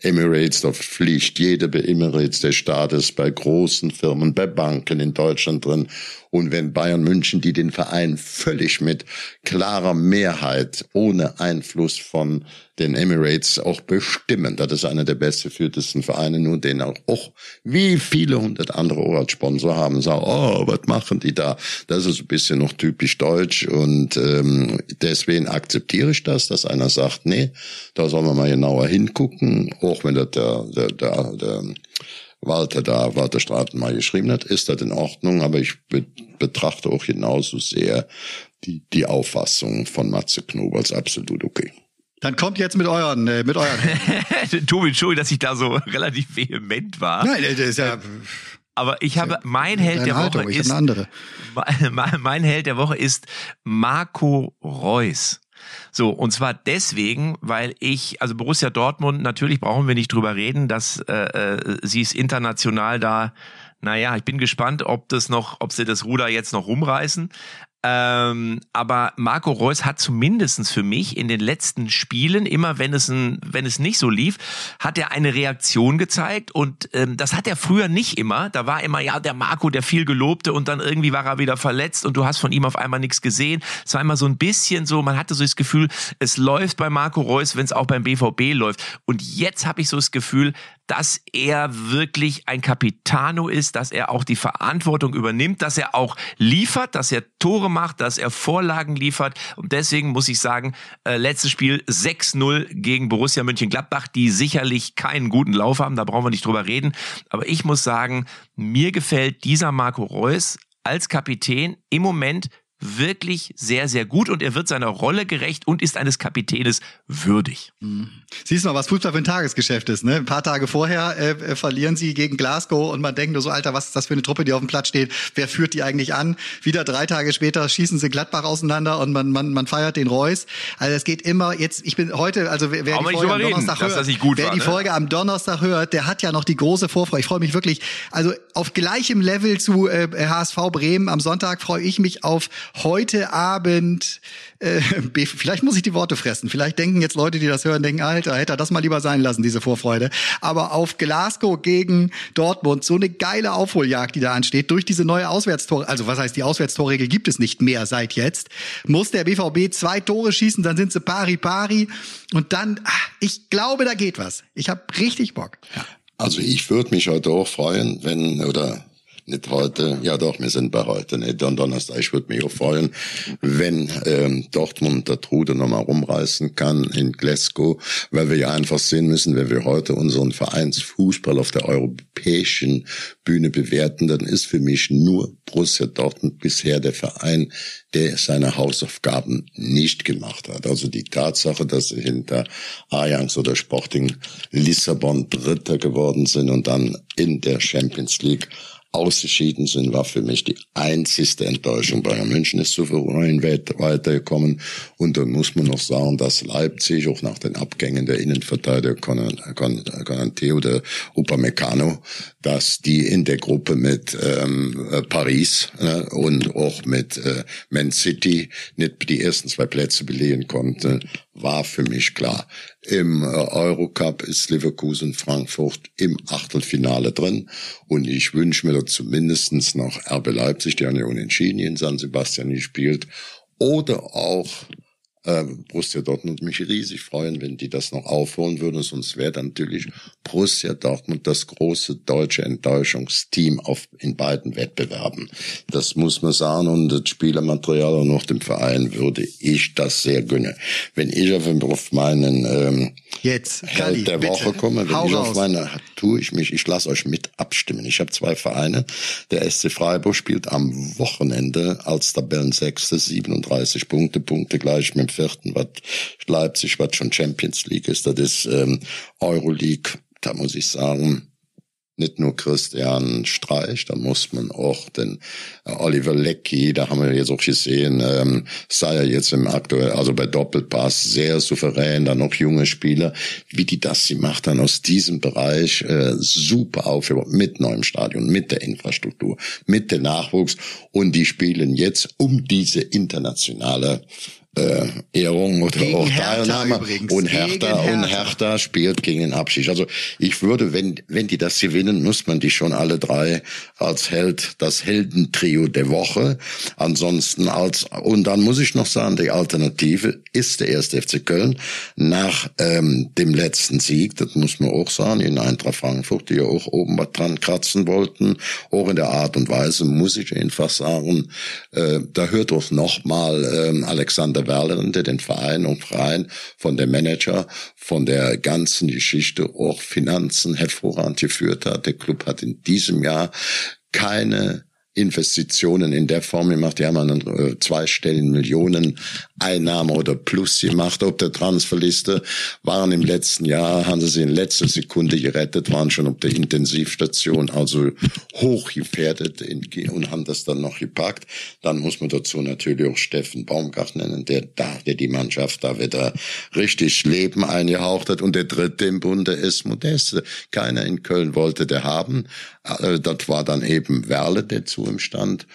Emirates, da fliegt jeder bei Emirates, der Staat ist bei großen Firmen, bei Banken in Deutschland drin. Und wenn Bayern München, die den Verein völlig mit klarer Mehrheit, ohne Einfluss von den Emirates auch bestimmen, das ist einer der bestgeführtesten Vereine, nur den auch, auch wie viele hundert andere auch als Sponsor haben, sagen, oh, was machen die da? Das ist ein bisschen noch typisch deutsch und ähm, deswegen akzeptiere ich das, dass einer sagt, nee, da sollen wir mal genauer hingucken, auch wenn das der, der, der, der Walter da, Walter Straten mal geschrieben hat, ist das in Ordnung, aber ich be betrachte auch genauso sehr die, die Auffassung von Matze Knob als absolut okay. Dann kommt jetzt mit euren, äh, mit euren. Tobi, Entschuldigung, dass ich da so relativ vehement war. Nein, das ist ja Aber ich habe, mein Held der Woche Haltung. Ich habe ist, eine andere. mein, mein Held der Woche ist Marco Reus. So, und zwar deswegen, weil ich, also Borussia Dortmund, natürlich brauchen wir nicht drüber reden, dass äh, äh, sie es international da, naja, ich bin gespannt, ob das noch, ob sie das Ruder jetzt noch rumreißen. Ähm, aber Marco Reus hat zumindestens für mich in den letzten Spielen, immer wenn es, ein, wenn es nicht so lief, hat er eine Reaktion gezeigt und ähm, das hat er früher nicht immer. Da war immer, ja, der Marco, der viel Gelobte und dann irgendwie war er wieder verletzt und du hast von ihm auf einmal nichts gesehen. Es war immer so ein bisschen so, man hatte so das Gefühl, es läuft bei Marco Reus, wenn es auch beim BVB läuft. Und jetzt habe ich so das Gefühl, dass er wirklich ein Capitano ist, dass er auch die Verantwortung übernimmt, dass er auch liefert, dass er Tore macht, dass er Vorlagen liefert. Und deswegen muss ich sagen, äh, letztes Spiel 6-0 gegen Borussia Mönchengladbach, die sicherlich keinen guten Lauf haben, da brauchen wir nicht drüber reden. Aber ich muss sagen, mir gefällt dieser Marco Reus als Kapitän im Moment wirklich sehr, sehr gut und er wird seiner Rolle gerecht und ist eines Kapitänes würdig. Siehst du mal, was Fußball für ein Tagesgeschäft ist. Ne? Ein paar Tage vorher äh, äh, verlieren sie gegen Glasgow und man denkt nur so, Alter, was ist das für eine Truppe, die auf dem Platz steht? Wer führt die eigentlich an? Wieder drei Tage später schießen sie Gladbach auseinander und man, man, man feiert den Reus. Also es geht immer jetzt, ich bin heute, also wer, wir die Folge am reden, Donnerstag hört, das wer war, die ne? Folge am Donnerstag hört, der hat ja noch die große Vorfreude. Ich freue mich wirklich, also auf gleichem Level zu äh, HSV Bremen. Am Sonntag freue ich mich auf heute Abend. Äh, vielleicht muss ich die Worte fressen. Vielleicht denken jetzt Leute, die das hören, denken, Alter, hätte er das mal lieber sein lassen, diese Vorfreude. Aber auf Glasgow gegen Dortmund, so eine geile Aufholjagd, die da ansteht, durch diese neue Auswärtstore, also was heißt, die Auswärtstorregel gibt es nicht mehr seit jetzt, muss der BVB zwei Tore schießen, dann sind sie pari pari und dann, ah, ich glaube, da geht was. Ich habe richtig Bock. Ja. Also ich würde mich heute auch freuen, wenn, oder nicht heute, ja doch, wir sind bei heute, nicht am Donnerstag, ich würde mich auch freuen, wenn ähm, Dortmund der Trude nochmal rumreißen kann in Glasgow, weil wir ja einfach sehen müssen, wenn wir heute unseren Vereinsfußball auf der europäischen Bühne bewerten, dann ist für mich nur Borussia Dortmund bisher der Verein, der seine Hausaufgaben nicht gemacht hat. Also die Tatsache, dass sie hinter Ajax oder Sporting Lissabon Dritter geworden sind und dann in der Champions League ausgeschieden sind, war für mich die einzigste Enttäuschung. Bayern München ist souverän weitergekommen und dann muss man noch sagen, dass Leipzig auch nach den Abgängen der Innenverteidiger Conanteo oder Upamecano, dass die in der Gruppe mit ähm, äh, Paris äh, und auch mit äh, Man City nicht die ersten zwei Plätze belegen konnte, war für mich klar. Im äh, Eurocup ist Leverkusen Frankfurt im Achtelfinale drin und ich wünsche mir da zumindestens noch RB Leipzig, der ja unentschieden in San Sebastian gespielt, oder auch äh, Borussia Dortmund mich riesig freuen, wenn die das noch aufholen würden. Sonst wäre dann natürlich Borussia Dortmund das große deutsche Enttäuschungsteam auf, in beiden Wettbewerben. Das muss man sagen. Und das Spielermaterial und noch dem Verein würde ich das sehr gönnen. Wenn ich auf meinen ähm, Jetzt, Held der bitte. Woche komme, wenn ich auf meine, tue ich mich, ich lasse euch mit abstimmen. Ich habe zwei Vereine. Der SC Freiburg spielt am Wochenende als Tabellensechste 37 Punkte, Punkte gleich mit vierten, was Leipzig, was schon Champions League ist. Das ist ähm, Euroleague. Da muss ich sagen, nicht nur Christian Streich, da muss man auch den äh, Oliver Leckie, da haben wir jetzt auch gesehen, ähm, sei er jetzt im aktuell, also bei Doppelpass sehr souverän, dann noch junge Spieler, wie die das sie macht, dann aus diesem Bereich äh, super aufgebaut, mit neuem Stadion, mit der Infrastruktur, mit dem Nachwuchs und die spielen jetzt um diese internationale äh, Ehrung oder Gegen auch Teilnahme und Hertha, und Hertha. Spielt gegen den Abschied. Also ich würde, wenn wenn die das gewinnen, muss man die schon alle drei als Held, das Heldentrio der Woche. Ansonsten als und dann muss ich noch sagen, die Alternative ist der erste FC Köln nach ähm, dem letzten Sieg. Das muss man auch sagen in Eintracht Frankfurt, die ja auch oben was dran kratzen wollten. Auch in der Art und Weise muss ich einfach sagen, äh, da hört auch noch mal ähm, Alexander Der den Verein und Verein von der Manager, von der ganzen Geschichte auch Finanzen hervorragend geführt hat. Der Club hat in diesem Jahr keine Investitionen in der Form gemacht. Die haben einen äh, zweistelligen Millionen Einnahme oder Plus gemacht auf der Transferliste. Waren im letzten Jahr, haben sie sie in letzter Sekunde gerettet, waren schon auf der Intensivstation, also hoch gefährdet in, und haben das dann noch gepackt. Dann muss man dazu natürlich auch Steffen Baumgart nennen, der da, der die Mannschaft da wieder richtig Leben eingehaucht hat. Und der dritte im Bunde ist Modeste. Keiner in Köln wollte der haben. Äh, Das war dann eben Werle, der zu ihm stand.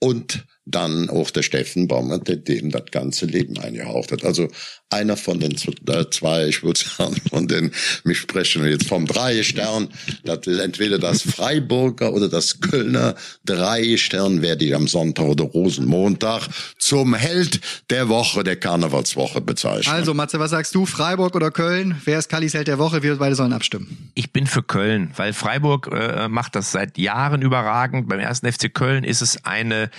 Und dann auch der Steffen Baumgart, der dem das ganze Leben eingehaucht hat. Also einer von den äh, zwei, ich würde sagen, von den, wir sprechen jetzt vom Drei-Stern, das ist entweder das Freiburger oder das Kölner Drei-Stern, wer die am Sonntag oder Rosenmontag zum Held der Woche, der Karnevalswoche bezeichnet. Also, Matze, was sagst du? Freiburg oder Köln? Wer ist Kallis Held der Woche? Wir beide sollen abstimmen. Ich bin für Köln, weil Freiburg äh, macht das seit Jahren überragend. Beim ersten FC Köln ist es eine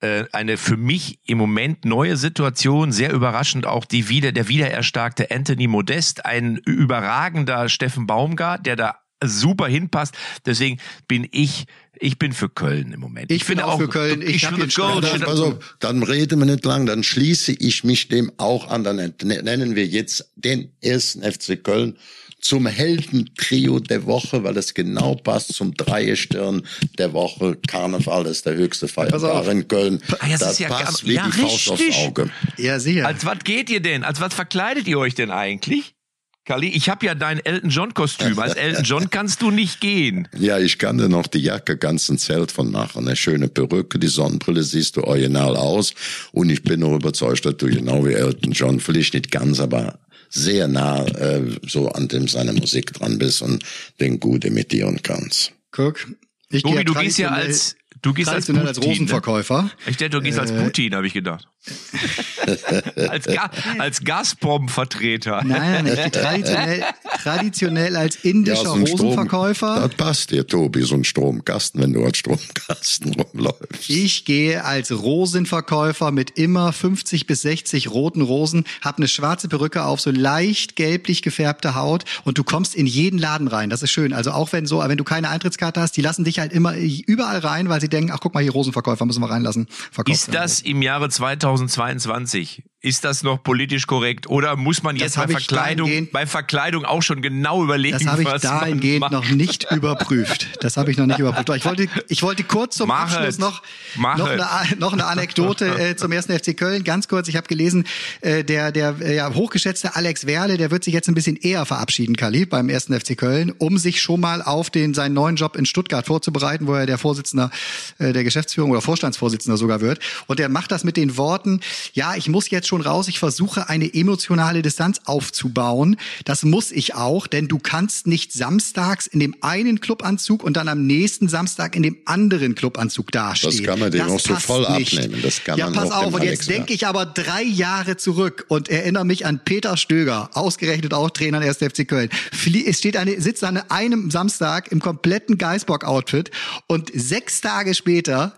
äh, eine für mich im Moment neue Situation, sehr überraschend auch die wieder der wiedererstarkte Anthony Modest, ein überragender Steffen Baumgart, der da super hinpasst. Deswegen bin ich ich bin für Köln im Moment. Ich bin auch für Köln. Ich hab für jetzt Köln. Stadion. Dann, pass auf, dann reden wir nicht lang, dann schließe ich mich dem auch an. Dann nennen wir jetzt den ersten FC Köln zum Heldentrio der Woche, weil es genau passt zum Dreiestirn der Woche. Karneval ist der höchste Feiertag in Köln. Ah, ja, das das ist ja passt gar- wie ja, die Faust aufs. Auge. Ja, sicher. Als was geht ihr denn? Als was verkleidet ihr euch denn eigentlich? Kali, ich habe ja dein Elton John Kostüm. Als Elton John kannst du nicht gehen. Ja, ich kann dir noch die Jacke ganzen Zelt von machen. Eine schöne Perücke, die Sonnenbrille siehst du original aus. Und ich bin noch überzeugt, dass du genau wie Elton John, vielleicht nicht ganz, aber sehr nah äh, so an dem seine Musik dran bist und den gut imitieren kannst. Guck. Ich Tobi, du gehst ja als du gehst als traditionell als Putin, ne? Rosenverkäufer. Ich dachte, du gehst als Äh, Putin, habe ich gedacht. als, Ga als Gazprom-Vertreter. Nein, nein, ich gehe traditionell, traditionell als indischer so ein Rosenverkäufer. das passt dir, Tobi, so ein Stromkasten, wenn du als Stromkasten rumläufst. Ich gehe als Rosenverkäufer mit immer 50 bis 60 roten Rosen, hab eine schwarze Perücke auf, so leicht gelblich gefärbte Haut und du kommst in jeden Laden rein. Das ist schön. Also auch wenn so, wenn du keine Eintrittskarte hast, die lassen dich halt immer überall rein, weil sie denken, ach guck mal hier Rosenverkäufer müssen wir reinlassen. Ist das im Jahre 2022 Ist das noch politisch korrekt oder muss man jetzt bei Verkleidung, bei Verkleidung auch schon genau überlegen, Das habe ich was man dahingehend macht? noch nicht überprüft. Das habe ich noch nicht überprüft. Ich wollte, ich wollte kurz zum Mach Abschluss es. noch, Mach noch, eine, noch eine Anekdote äh, zum ersten FC Köln. Ganz kurz, ich habe gelesen, äh, der, der äh, ja, hochgeschätzte Alex Werle, der wird sich jetzt ein bisschen eher verabschieden, Kali, beim ersten FC Köln, um sich schon mal auf den seinen neuen Job in Stuttgart vorzubereiten, wo er der Vorsitzender äh, der Geschäftsführung oder Vorstandsvorsitzender sogar wird. Und er macht das mit den Worten, ja, ich muss jetzt schon raus, ich versuche eine emotionale Distanz aufzubauen. Das muss ich auch, denn du kannst nicht samstags in dem einen Clubanzug und dann am nächsten Samstag in dem anderen Clubanzug dastehen. Das kann man dem auch so voll nicht. abnehmen. Das kann ja, man pass auch auf, und Alex jetzt denke ich aber drei Jahre zurück und erinnere mich an Peter Stöger, ausgerechnet auch Trainer des 1. FC Köln. Es steht eine, sitzt an einem Samstag im kompletten Geisbock-Outfit und sechs Tage später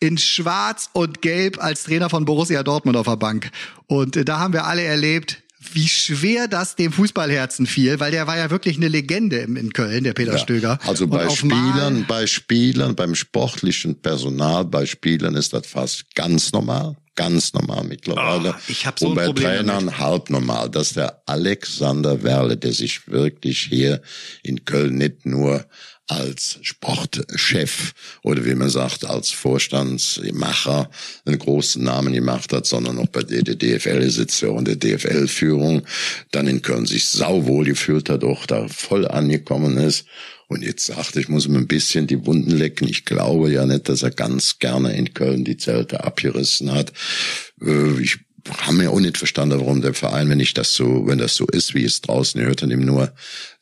in Schwarz und Gelb als Trainer von Borussia Dortmund auf der Bank. Und äh, da haben wir alle erlebt, wie schwer das dem Fußballherzen fiel, weil der war ja wirklich eine Legende in Köln, der Peter Ja, Stöger. Also bei Spielern, bei Spielern, beim sportlichen Personal, bei Spielern ist das fast ganz normal. Ganz normal mittlerweile. Oh, ich hab so Und bei Trainern halb normal, dass der Alexander Werle, der sich wirklich hier in Köln nicht nur als Sportchef oder wie man sagt, als Vorstandsmacher einen großen Namen gemacht hat, sondern auch bei der, der DFL ja und der DFL-Führung dann in Köln sich sauwohl gefühlt hat, auch da voll angekommen ist. Und jetzt sagt, ich muss ihm ein bisschen die Wunden lecken. Ich glaube ja nicht, dass er ganz gerne in Köln die Zelte abgerissen hat. Äh, Ich habe mir auch nicht verstanden, warum der Verein, wenn ich das so, wenn das so ist, wie es draußen hört, und ihm nur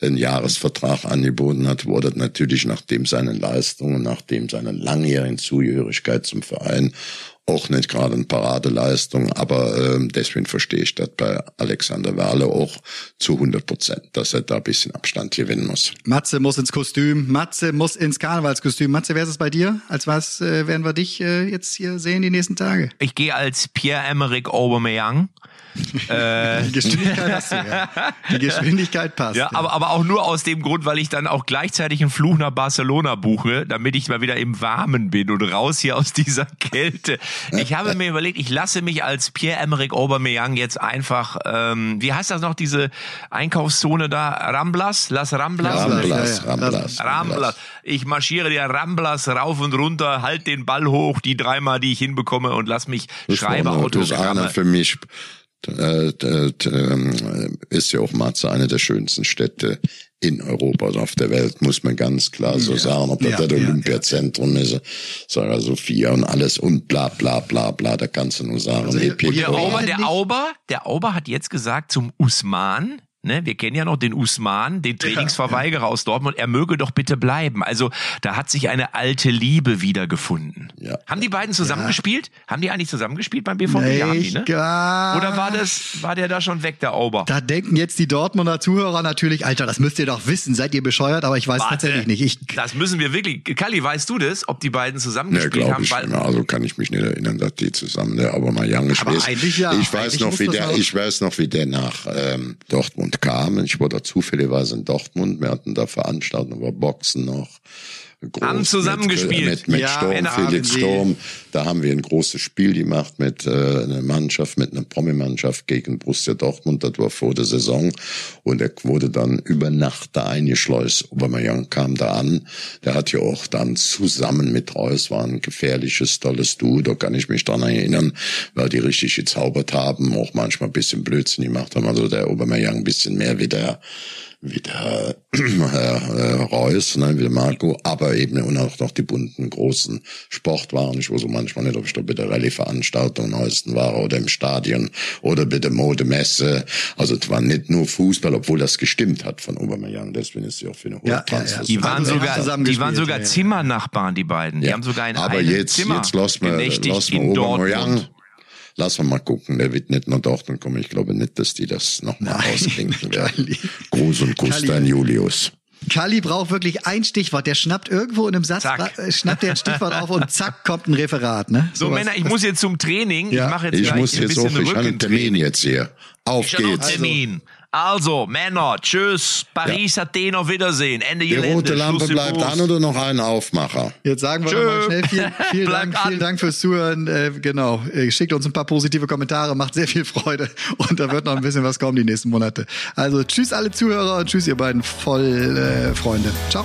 einen Jahresvertrag angeboten hat, wurde natürlich nachdem seinen Leistungen, nachdem seiner langjährigen Zugehörigkeit zum Verein auch nicht gerade eine Paradeleistung, aber ähm, deswegen verstehe ich das bei Alexander Werle auch zu 100 Prozent, dass er da ein bisschen Abstand gewinnen muss. Matze muss ins Kostüm, Matze muss ins Karnevalskostüm. Matze, wer ist es bei dir? Als was äh, werden wir dich äh, jetzt hier sehen die nächsten Tage? Ich gehe als Pierre-Emerick Aubameyang. Äh, Die Geschwindigkeit hast du ja. Die Geschwindigkeit passt. Ja, aber, aber auch nur aus dem Grund, weil ich dann auch gleichzeitig einen Fluch nach Barcelona buche, damit ich mal wieder im Warmen bin und raus hier aus dieser Kälte. Ich habe mir überlegt, ich lasse mich als Pierre-Emerick Aubameyang jetzt einfach, ähm, wie heißt das noch, diese Einkaufszone da? Ramblas? Las Ramblas? Ramblas. Ramblas, Ramblas. Ich marschiere die Ramblas rauf und runter, halt den Ball hoch, die dreimal, die ich hinbekomme und lass mich noch- Das ist für mich, äh, äh, äh, ist ja auch Matze eine der schönsten Städte in Europa oder auf der Welt, muss man ganz klar so sagen. Ob das Ja, das ja, Olympiazentrum ist, Sarah Sophia und alles und bla bla bla bla, da kannst du nur sagen. Also, und. Der Ja, Auber, der Auber, der Auber hat jetzt gesagt zum Usman, ne, wir kennen ja noch den Usman, den Trainingsverweigerer aus Dortmund, er möge doch bitte bleiben. Also da hat sich eine alte Liebe wiedergefunden. Ja. Haben die beiden zusammengespielt? Haben die eigentlich zusammengespielt beim BVB? Nee, ja, die, ne? Oder war das, war der da schon weg, der Auber? Da denken jetzt die Dortmunder Zuhörer natürlich, Alter, das müsst ihr doch wissen, seid ihr bescheuert, aber ich weiß Warte. tatsächlich nicht. Ich, das müssen wir wirklich. Kalli, weißt du das, ob die beiden Ne, zusammengespielt glaube haben? ich Weil-. Also kann ich mich nicht erinnern, dass die zusammen, der aber mal Young eigentlich ja. Ich weiß noch, wie der, ich weiß noch, wie der nach ähm, Dortmund kam. Ich war da zufälligerweise in Dortmund. Wir hatten da Veranstaltungen, war Boxen noch. Groß Haben zusammengespielt. Mit, mit, mit Ja, Sturm, Felix. Sturm. Da haben wir ein großes Spiel gemacht mit äh, einer Mannschaft, mit einer Promi-Mannschaft gegen Borussia Dortmund. Das war vor der Saison. Und er wurde dann über Nacht da eingeschleust. Aubameyang kam da an. Der hat ja auch dann zusammen mit Reus, war ein gefährliches, tolles Duo. Da kann ich mich dran erinnern, weil die richtig gezaubert haben, auch manchmal ein bisschen Blödsinn gemacht haben. Also der Aubameyang ein bisschen mehr wie der wie der Herr äh, Reus, ne, wie der Marco, aber eben und auch noch die bunten, großen Sportwaren. Ich weiß so manchmal nicht, ob ich da bei der Rallye-Veranstaltung neuesten war oder im Stadion oder bei der Modemesse. Also es war nicht nur Fußball, obwohl das gestimmt hat von Aubameyang. Deswegen ist sie auch für eine hohe Ja, ja, ja. Die waren Also, die sogar, die waren sogar ja, ja. Zimmernachbarn, die beiden. Die Ja. haben sogar in Aber einem jetzt, Zimmer jetzt lass mal, lass mal in Lass mal mal gucken. Der wird nicht nach Dortmund kommen. Ich glaube nicht, dass die das nochmal Nein, ausklinken werden. Gruß und Kuss, Kalli. dein Julius. Kali braucht wirklich ein Stichwort. Der schnappt irgendwo in einem Satz, äh, schnappt der ein Stichwort auf und zack, kommt ein Referat. Ne? So, Sowas- Männer, ich muss jetzt zum Training. Ja. Ich mache jetzt Ich muss ein jetzt bisschen auch, ich habe einen Termin jetzt hier. Auf Ich geht's. Termin. Also, Männer, tschüss. Paris, Athen, auf Wiedersehen. Ende Die Gelände. rote Lampe Schluss bleibt an oder noch einen Aufmacher? Jetzt sagen wir nochmal schnell vielen, vielen, Dank, vielen an. Dank fürs Zuhören. Äh, genau, Äh, schickt uns ein paar positive Kommentare, macht sehr viel Freude und da wird noch ein bisschen was kommen die nächsten Monate. Also tschüss alle Zuhörer und tschüss ihr beiden Vollfreunde. Äh, Freunde. Ciao.